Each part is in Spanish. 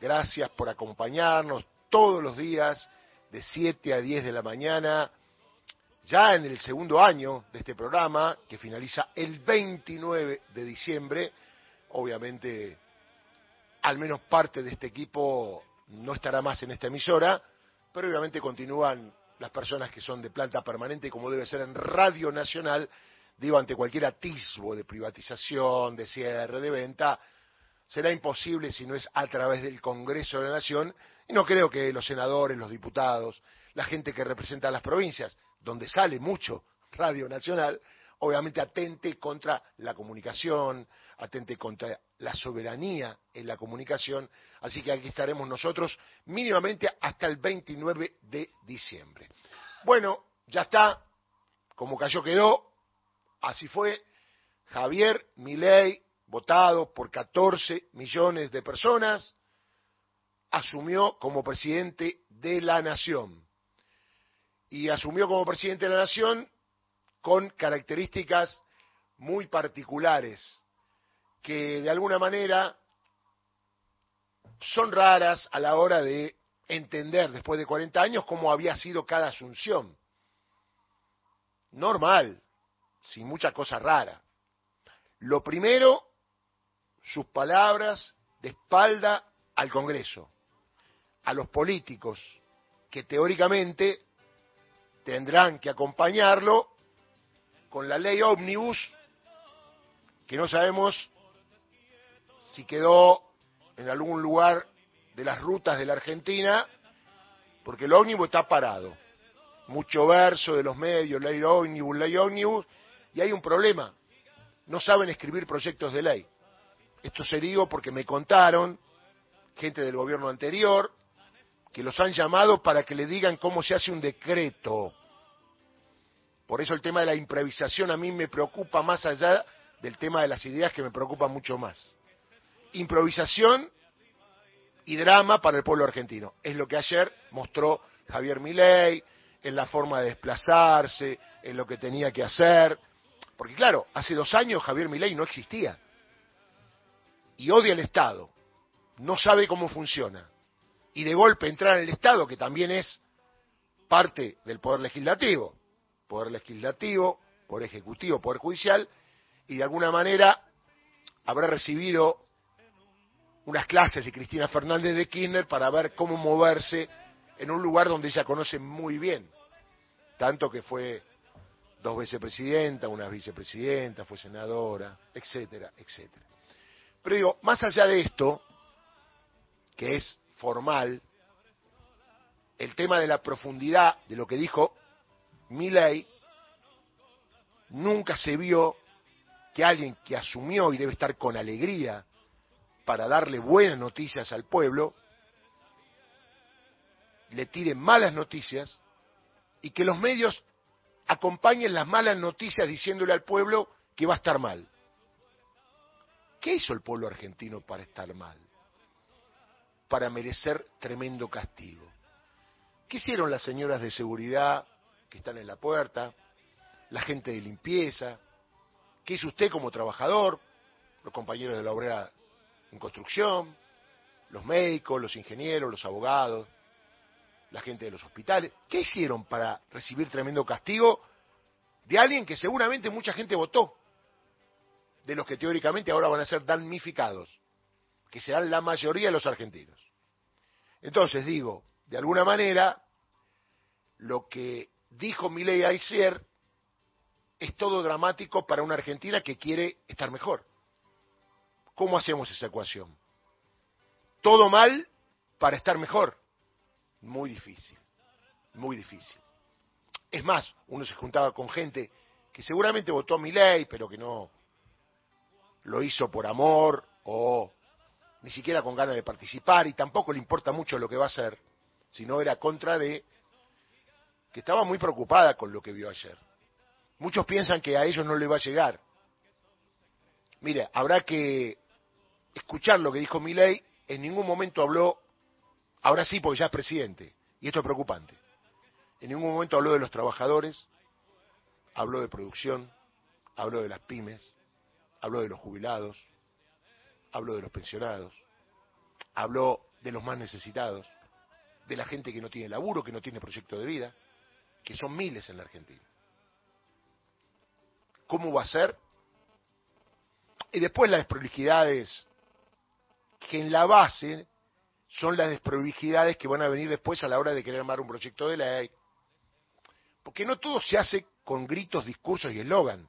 Gracias por acompañarnos todos los días de 7 a 10 de la mañana, ya en el segundo año de este programa, que finaliza el 29 de diciembre. Obviamente, al menos parte de este equipo no estará más en esta emisora, pero obviamente continúan las personas que son de planta permanente, como debe ser en Radio Nacional, digo, ante cualquier atisbo de privatización, de cierre, de venta, será imposible si no es a través del Congreso de la Nación, y no creo que los senadores, los diputados, la gente que representa a las provincias, donde sale mucho Radio Nacional, obviamente atente contra la comunicación, atente contra la soberanía en la comunicación, así que aquí estaremos nosotros mínimamente hasta el 29 de diciembre. Bueno, ya está, como cayó quedó, así fue, Javier Milei, votado por 14 millones de personas, asumió como presidente de la nación. Y asumió como presidente de la nación con características muy particulares que de alguna manera son raras a la hora de entender después de 40 años cómo había sido cada asunción. Normal, sin mucha cosa rara. Lo primero, sus palabras de espalda al Congreso, a los políticos que teóricamente tendrán que acompañarlo con la ley ómnibus, que no sabemos si quedó en algún lugar de las rutas de la Argentina, porque el ómnibus está parado. Mucho verso de los medios, ley ómnibus, ley ómnibus, y hay un problema. No saben escribir proyectos de ley. Esto se digo porque me contaron gente del gobierno anterior que los han llamado para que le digan cómo se hace un decreto. Por eso el tema de la improvisación a mí me preocupa más allá del tema de las ideas que me preocupa mucho más. Improvisación y drama para el pueblo argentino. Es lo que ayer mostró Javier Milei en la forma de desplazarse, en lo que tenía que hacer. Porque claro, hace dos años Javier Milei no existía. Y odia el Estado. No sabe cómo funciona. Y de golpe entrar en el Estado, que también es parte del Poder Legislativo, Poder Legislativo, Poder Ejecutivo, Poder Judicial, y de alguna manera habrá recibido unas clases de Cristina Fernández de Kirchner para ver cómo moverse en un lugar donde ella conoce muy bien, tanto que fue dos veces presidenta, una vicepresidenta, fue senadora, etcétera, etcétera. Pero digo, más allá de esto, que es formal, el tema de la profundidad de lo que dijo ley nunca se vio que alguien que asumió y debe estar con alegría para darle buenas noticias al pueblo, le tire malas noticias y que los medios acompañen las malas noticias diciéndole al pueblo que va a estar mal. ¿Qué hizo el pueblo argentino para estar mal? Para merecer tremendo castigo. ¿Qué hicieron las señoras de seguridad, que están en la puerta, la gente de limpieza, qué es usted como trabajador, los compañeros de la obrera en construcción, los médicos, los ingenieros, los abogados, la gente de los hospitales. ¿Qué hicieron para recibir tremendo castigo de alguien que seguramente mucha gente votó? De los que teóricamente ahora van a ser damnificados, que serán la mayoría de los argentinos. Entonces digo, de alguna manera, lo que dijo Milei ayer, es todo dramático para una Argentina que quiere estar mejor. ¿Cómo hacemos esa ecuación? Todo mal para estar mejor. Muy difícil, muy difícil. Es más, uno se juntaba con gente que seguramente votó a Milei, pero que no lo hizo por amor o ni siquiera con ganas de participar y tampoco le importa mucho lo que va a hacer, sino era contra de que estaba muy preocupada con lo que vio ayer. Muchos piensan que a ellos no le va a llegar. Mire, habrá que escuchar lo que dijo Milei. En ningún momento habló, ahora sí, porque ya es presidente, y esto es preocupante. En ningún momento habló de los trabajadores, habló de producción, habló de las pymes, habló de los jubilados, habló de los pensionados, habló de los más necesitados, de la gente que no tiene laburo, que no tiene proyecto de vida, que son miles en la Argentina. ¿Cómo va a ser? Y después las desprolijidades, que en la base son las desprolijidades que van a venir después a la hora de querer armar un proyecto de ley. Porque no todo se hace con gritos, discursos y eslogan.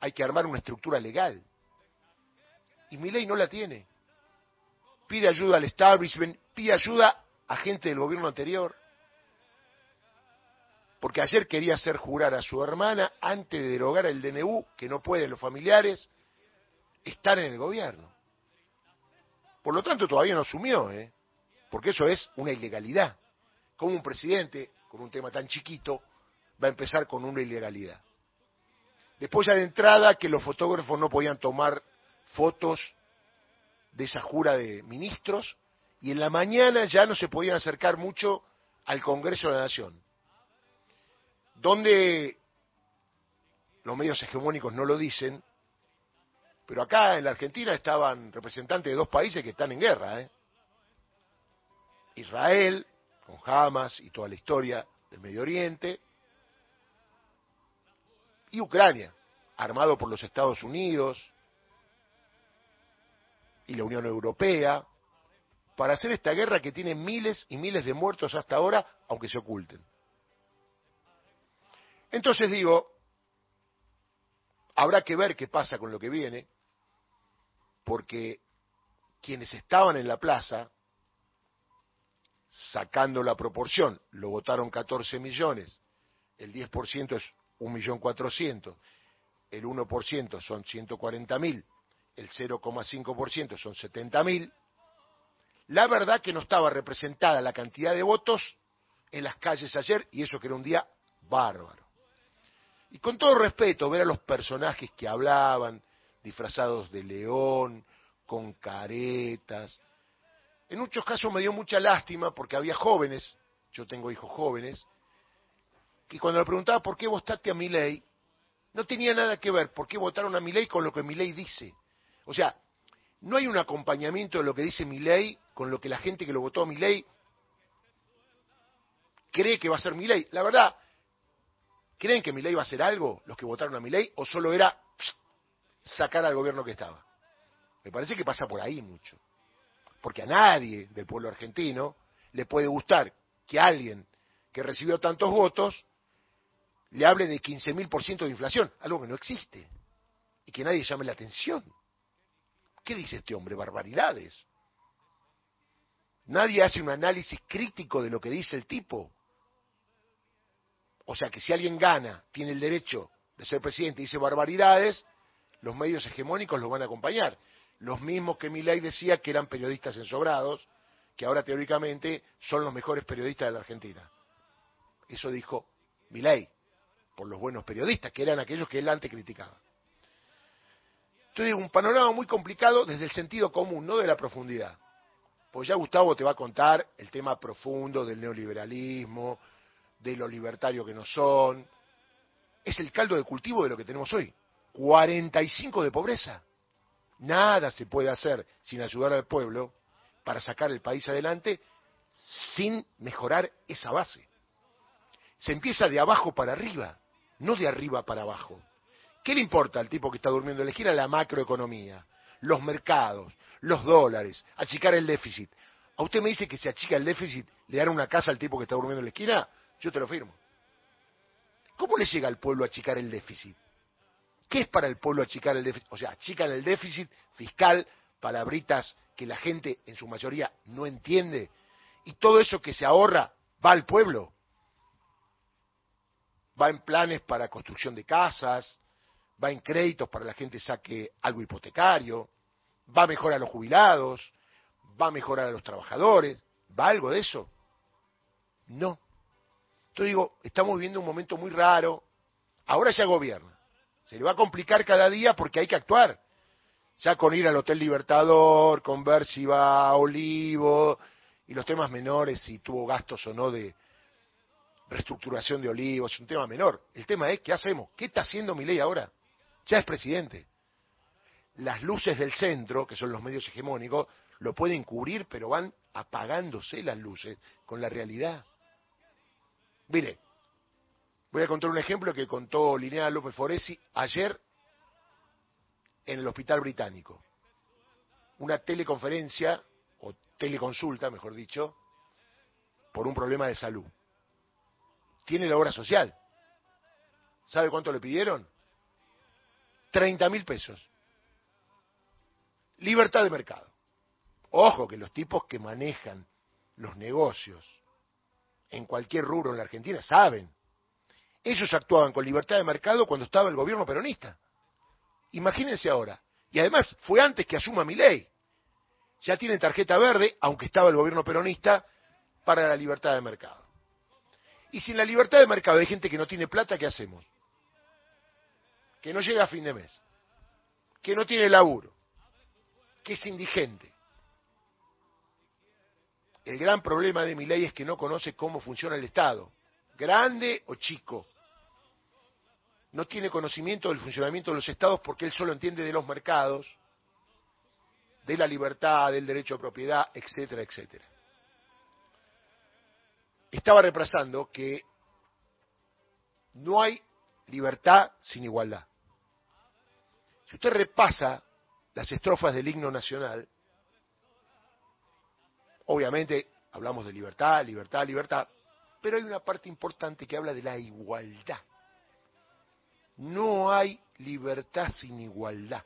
Hay que armar una estructura legal. Y mi ley no la tiene. Pide ayuda al establishment, pide ayuda a gente del gobierno anterior. Porque ayer quería hacer jurar a su hermana antes de derogar el DNU, que no pueden los familiares, estar en el gobierno. Por lo tanto, todavía no asumió, ¿eh? porque eso es una ilegalidad. Como un presidente, con un tema tan chiquito, va a empezar con una ilegalidad. Después ya de entrada que los fotógrafos no podían tomar fotos de esa jura de ministros y en la mañana ya no se podían acercar mucho al Congreso de la Nación, donde los medios hegemónicos no lo dicen, pero acá en la Argentina estaban representantes de dos países que están en guerra, ¿eh? Israel, con Hamas y toda la historia del Medio Oriente, y Ucrania, armado por los Estados Unidos y la Unión Europea, para hacer esta guerra que tiene miles y miles de muertos hasta ahora, aunque se oculten. Entonces digo, habrá que ver qué pasa con lo que viene, porque quienes estaban en la plaza, sacando la proporción, lo votaron 14 millones, el 10% es 1.400.000, el 1% son 140.000, el 0,5% son 70.000, la verdad que no estaba representada la cantidad de votos en las calles ayer y eso que era un día bárbaro. Y con todo respeto, ver a los personajes que hablaban, disfrazados de león, con caretas. En muchos casos me dio mucha lástima porque había jóvenes, yo tengo hijos jóvenes, que cuando le preguntaba por qué votaste a mi ley, no tenía nada que ver por qué votaron a mi ley con lo que mi ley dice. O sea, no hay un acompañamiento de lo que dice mi ley con lo que la gente que lo votó a mi ley cree que va a ser mi ley. La verdad, ¿creen que mi ley va a hacer algo los que votaron a mi ley o solo era sacar al gobierno que estaba? Me parece que pasa por ahí mucho. Porque a nadie del pueblo argentino le puede gustar que alguien que recibió tantos votos le hable de 15.000% de inflación, algo que no existe, y que nadie llame la atención. ¿Qué dice este hombre? Barbaridades. Nadie hace un análisis crítico de lo que dice el tipo. O sea que si alguien gana, tiene el derecho de ser presidente y dice barbaridades, los medios hegemónicos lo van a acompañar. Los mismos que Milei decía que eran periodistas ensobrados, que ahora teóricamente son los mejores periodistas de la Argentina. Eso dijo Milei por los buenos periodistas, que eran aquellos que él antes criticaba. Entonces, un panorama muy complicado desde el sentido común, no de la profundidad. Pues ya Gustavo te va a contar el tema profundo del neoliberalismo, de lo libertario que no son. Es el caldo de cultivo de lo que tenemos hoy. 45 de pobreza. Nada se puede hacer sin ayudar al pueblo para sacar el país adelante sin mejorar esa base. Se empieza de abajo para arriba no de arriba para abajo. ¿Qué le importa al tipo que está durmiendo en la esquina? La macroeconomía, los mercados, los dólares, achicar el déficit. ¿A usted me dice que si achica el déficit le dan una casa al tipo que está durmiendo en la esquina? Yo te lo firmo. ¿Cómo le llega al pueblo a achicar el déficit? ¿Qué es para el pueblo achicar el déficit? O sea, achican el déficit fiscal, palabritas que la gente en su mayoría no entiende, y todo eso que se ahorra va al pueblo va en planes para construcción de casas, va en créditos para la gente saque algo hipotecario, va a mejorar a los jubilados, va a mejorar a los trabajadores, ¿va algo de eso? No. Entonces digo, estamos viviendo un momento muy raro, ahora ya gobierna, se le va a complicar cada día porque hay que actuar, ya con ir al Hotel Libertador, con ver si va a Olivo y los temas menores, si tuvo gastos o no de, reestructuración de olivos, es un tema menor. El tema es, ¿qué hacemos? ¿Qué está haciendo mi ley ahora? Ya es presidente. Las luces del centro, que son los medios hegemónicos, lo pueden cubrir, pero van apagándose las luces con la realidad. Mire, voy a contar un ejemplo que contó Linnea López Foresi ayer en el Hospital Británico. Una teleconferencia, o teleconsulta, mejor dicho, por un problema de salud. Tiene la obra social. ¿Sabe cuánto le pidieron? 30 mil pesos. Libertad de mercado. Ojo que los tipos que manejan los negocios en cualquier rubro en la Argentina saben. Ellos actuaban con libertad de mercado cuando estaba el gobierno peronista. Imagínense ahora. Y además fue antes que asuma mi ley. Ya tienen tarjeta verde, aunque estaba el gobierno peronista, para la libertad de mercado. Y sin la libertad de mercado hay gente que no tiene plata, ¿qué hacemos? Que no llega a fin de mes, que no tiene laburo, que es indigente. El gran problema de mi ley es que no conoce cómo funciona el Estado, grande o chico. No tiene conocimiento del funcionamiento de los estados porque él solo entiende de los mercados, de la libertad, del derecho a propiedad, etcétera, etcétera estaba represando que no hay libertad sin igualdad. Si usted repasa las estrofas del himno nacional, obviamente hablamos de libertad, libertad, libertad, pero hay una parte importante que habla de la igualdad. No hay libertad sin igualdad.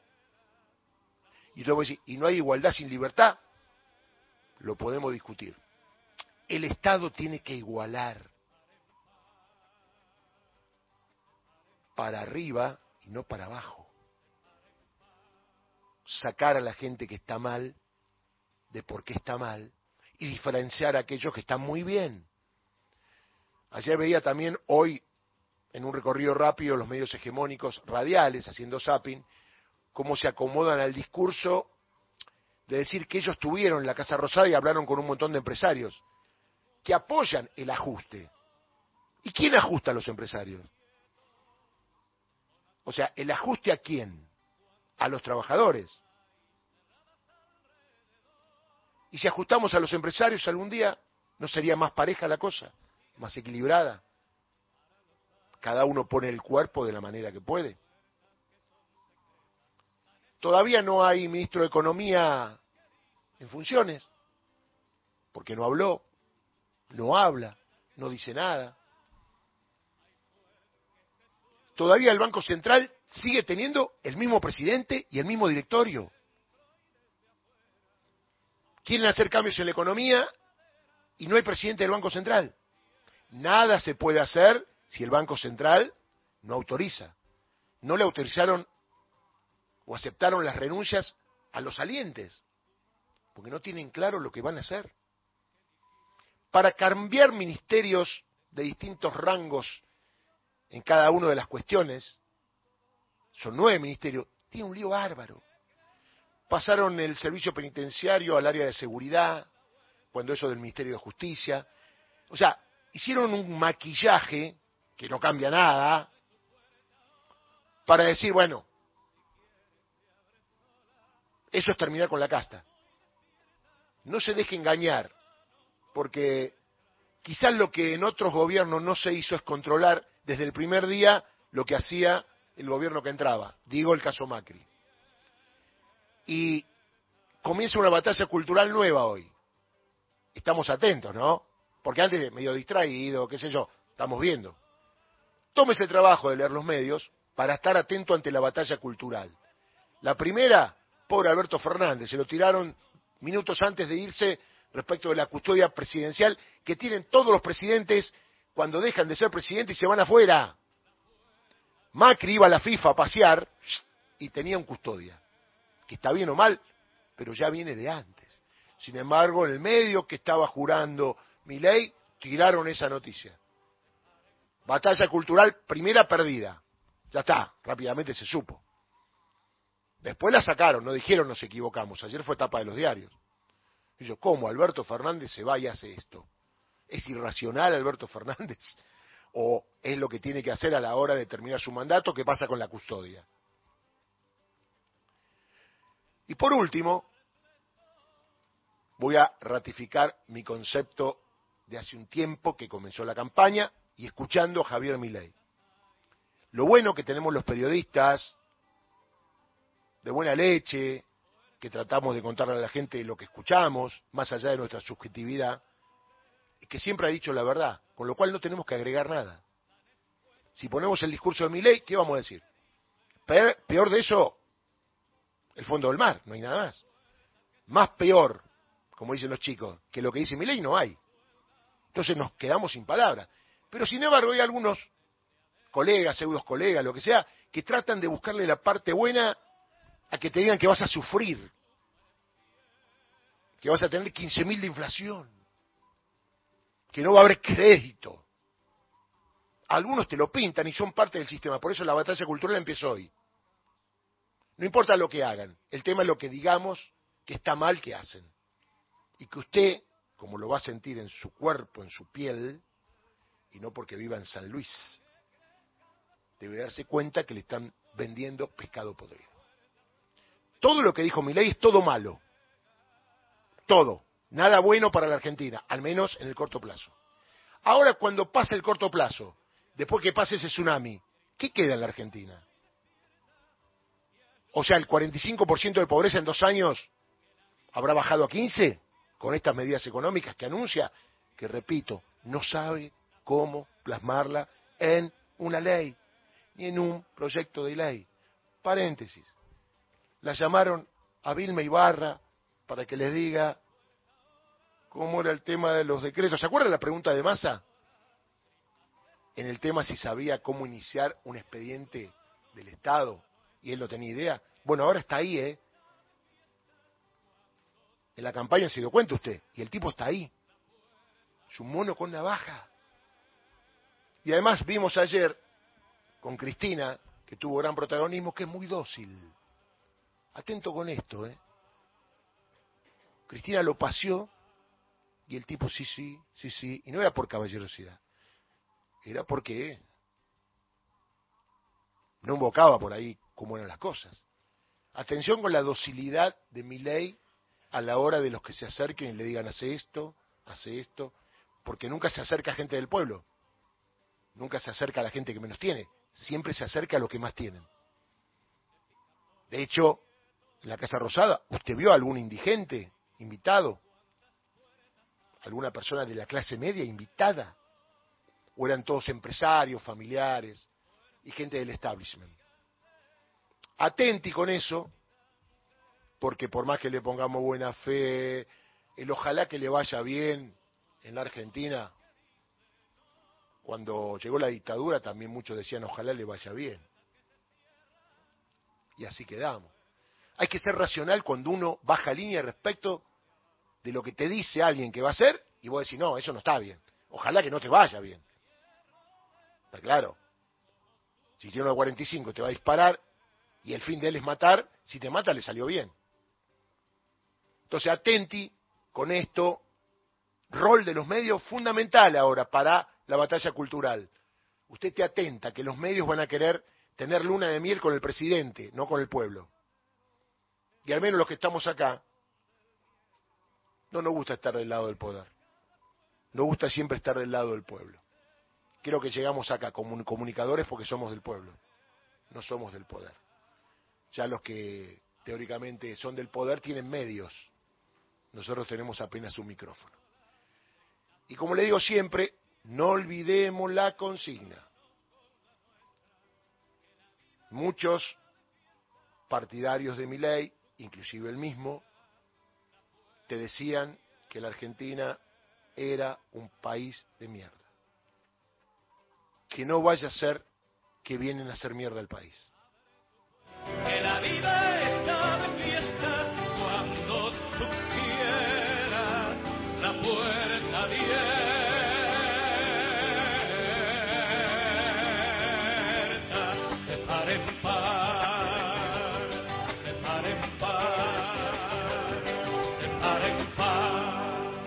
Y luego decir, ¿y no hay igualdad sin libertad? Lo podemos discutir el Estado tiene que igualar para arriba y no para abajo. Sacar a la gente que está mal de por qué está mal y diferenciar a aquellos que están muy bien. Ayer veía también hoy en un recorrido rápido los medios hegemónicos radiales haciendo zapping cómo se acomodan al discurso de decir que ellos tuvieron la Casa Rosada y hablaron con un montón de empresarios que apoyan el ajuste. ¿Y quién ajusta a los empresarios? O sea, ¿el ajuste a quién? A los trabajadores. Y si ajustamos a los empresarios algún día, ¿no sería más pareja la cosa? ¿Más equilibrada? Cada uno pone el cuerpo de la manera que puede. Todavía no hay ministro de Economía en funciones, porque no habló no habla, no dice nada. Todavía el Banco Central sigue teniendo el mismo presidente y el mismo directorio. Quieren hacer cambios en la economía y no hay presidente del Banco Central. Nada se puede hacer si el Banco Central no autoriza. No le autorizaron o aceptaron las renuncias a los salientes, porque no tienen claro lo que van a hacer para cambiar ministerios de distintos rangos en cada una de las cuestiones, son nueve ministerios, tiene un lío bárbaro. Pasaron el servicio penitenciario al área de seguridad, cuando eso del Ministerio de Justicia. O sea, hicieron un maquillaje, que no cambia nada, para decir, bueno, eso es terminar con la casta. No se deje engañar porque quizás lo que en otros gobiernos no se hizo es controlar desde el primer día lo que hacía el gobierno que entraba, digo el caso Macri. Y comienza una batalla cultural nueva hoy. Estamos atentos, ¿no? Porque antes medio distraído, qué sé yo, estamos viendo. Tómese el trabajo de leer los medios para estar atento ante la batalla cultural. La primera, pobre Alberto Fernández, se lo tiraron minutos antes de irse respecto de la custodia presidencial que tienen todos los presidentes cuando dejan de ser presidentes y se van afuera. Macri iba a la FIFA a pasear y tenía un custodia, que está bien o mal, pero ya viene de antes. Sin embargo, en el medio que estaba jurando mi ley, tiraron esa noticia. Batalla cultural, primera perdida. Ya está, rápidamente se supo. Después la sacaron, no dijeron nos equivocamos. Ayer fue etapa de los diarios. Yo, ¿cómo Alberto Fernández se va y hace esto? ¿Es irracional Alberto Fernández? ¿O es lo que tiene que hacer a la hora de terminar su mandato? ¿Qué pasa con la custodia? Y por último, voy a ratificar mi concepto de hace un tiempo que comenzó la campaña y escuchando a Javier Milei. Lo bueno que tenemos los periodistas de buena leche, que tratamos de contarle a la gente lo que escuchamos, más allá de nuestra subjetividad, que siempre ha dicho la verdad, con lo cual no tenemos que agregar nada. Si ponemos el discurso de Milei, ¿qué vamos a decir? Peor, de eso, el fondo del mar, no hay nada más. Más peor, como dicen los chicos, que lo que dice Milei no hay. Entonces nos quedamos sin palabras. Pero sin embargo hay algunos colegas, pseudos colegas, lo que sea, que tratan de buscarle la parte buena a que te digan que vas a sufrir, que vas a tener 15.000 de inflación, que no va a haber crédito. Algunos te lo pintan y son parte del sistema, por eso la batalla cultural empezó hoy. No importa lo que hagan, el tema es lo que digamos que está mal que hacen. Y que usted, como lo va a sentir en su cuerpo, en su piel, y no porque viva en San Luis, debe darse cuenta que le están vendiendo pescado podrido. Todo lo que dijo ley es todo malo. Todo. Nada bueno para la Argentina, al menos en el corto plazo. Ahora, cuando pase el corto plazo, después que pase ese tsunami, ¿qué queda en la Argentina? O sea, el 45% de pobreza en dos años habrá bajado a 15 con estas medidas económicas que anuncia, que repito, no sabe cómo plasmarla en una ley ni en un proyecto de ley. Paréntesis la llamaron a Vilma Ibarra para que les diga cómo era el tema de los decretos. ¿Se acuerdan la pregunta de Massa? En el tema si sabía cómo iniciar un expediente del Estado y él no tenía idea. Bueno, ahora está ahí, ¿eh? En la campaña se dio cuenta usted, y el tipo está ahí. Es un mono con navaja. Y además vimos ayer con Cristina, que tuvo gran protagonismo, que es muy dócil. Atento con esto, ¿eh? Cristina lo paseó y el tipo sí, sí, sí, sí. Y no era por caballerosidad, era porque no invocaba por ahí cómo eran las cosas. Atención con la docilidad de mi ley a la hora de los que se acerquen y le digan hace esto, hace esto, porque nunca se acerca a gente del pueblo, nunca se acerca a la gente que menos tiene, siempre se acerca a los que más tienen. De hecho, en la Casa Rosada, ¿usted vio a algún indigente invitado? ¿Alguna persona de la clase media invitada? ¿O eran todos empresarios, familiares y gente del establishment? Atenti con eso, porque por más que le pongamos buena fe, el ojalá que le vaya bien en la Argentina, cuando llegó la dictadura también muchos decían ojalá le vaya bien. Y así quedamos. Hay que ser racional cuando uno baja línea respecto de lo que te dice alguien que va a hacer y vos decís, no, eso no está bien. Ojalá que no te vaya bien. Está claro. Si tiene una 45 te va a disparar y el fin de él es matar, si te mata le salió bien. Entonces, atenti con esto, rol de los medios fundamental ahora para la batalla cultural. Usted te atenta que los medios van a querer tener luna de miel con el presidente, no con el pueblo y al menos los que estamos acá, no nos gusta estar del lado del poder. Nos gusta siempre estar del lado del pueblo. Creo que llegamos acá como comunicadores porque somos del pueblo, no somos del poder. Ya los que teóricamente son del poder tienen medios, nosotros tenemos apenas un micrófono. Y como le digo siempre, no olvidemos la consigna. Muchos partidarios de mi ley inclusive el mismo, te decían que la Argentina era un país de mierda. Que no vaya a ser que vienen a hacer mierda el país. Que la vida